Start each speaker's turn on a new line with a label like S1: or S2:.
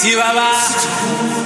S1: Chibaba.